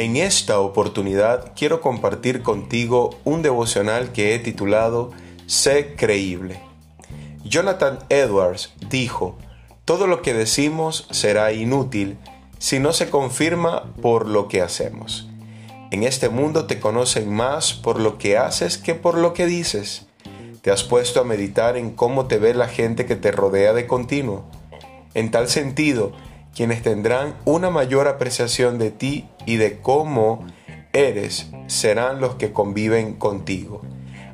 En esta oportunidad quiero compartir contigo un devocional que he titulado Sé creíble. Jonathan Edwards dijo, todo lo que decimos será inútil si no se confirma por lo que hacemos. En este mundo te conocen más por lo que haces que por lo que dices. Te has puesto a meditar en cómo te ve la gente que te rodea de continuo. En tal sentido, quienes tendrán una mayor apreciación de ti y de cómo eres serán los que conviven contigo.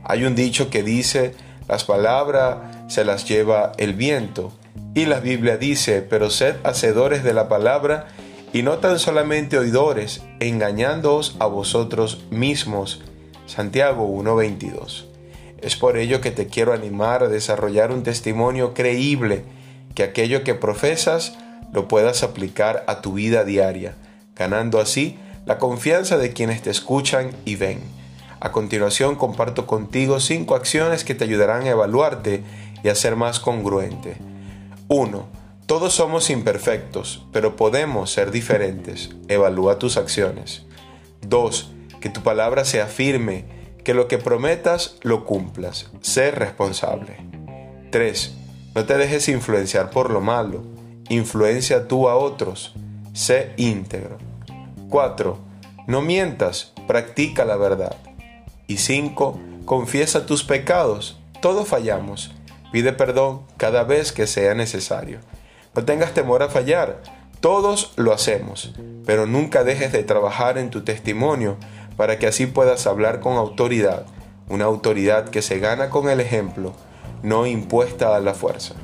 Hay un dicho que dice, las palabras se las lleva el viento. Y la Biblia dice, pero sed hacedores de la palabra y no tan solamente oidores, engañándoos a vosotros mismos. Santiago 1:22. Es por ello que te quiero animar a desarrollar un testimonio creíble, que aquello que profesas lo puedas aplicar a tu vida diaria, ganando así la confianza de quienes te escuchan y ven. A continuación comparto contigo cinco acciones que te ayudarán a evaluarte y a ser más congruente. 1. Todos somos imperfectos, pero podemos ser diferentes. Evalúa tus acciones. 2. Que tu palabra sea firme, que lo que prometas lo cumplas. Sé responsable. 3. No te dejes influenciar por lo malo. Influencia tú a otros. Sé íntegro. 4. No mientas, practica la verdad. Y 5. Confiesa tus pecados. Todos fallamos. Pide perdón cada vez que sea necesario. No tengas temor a fallar. Todos lo hacemos, pero nunca dejes de trabajar en tu testimonio para que así puedas hablar con autoridad, una autoridad que se gana con el ejemplo, no impuesta a la fuerza.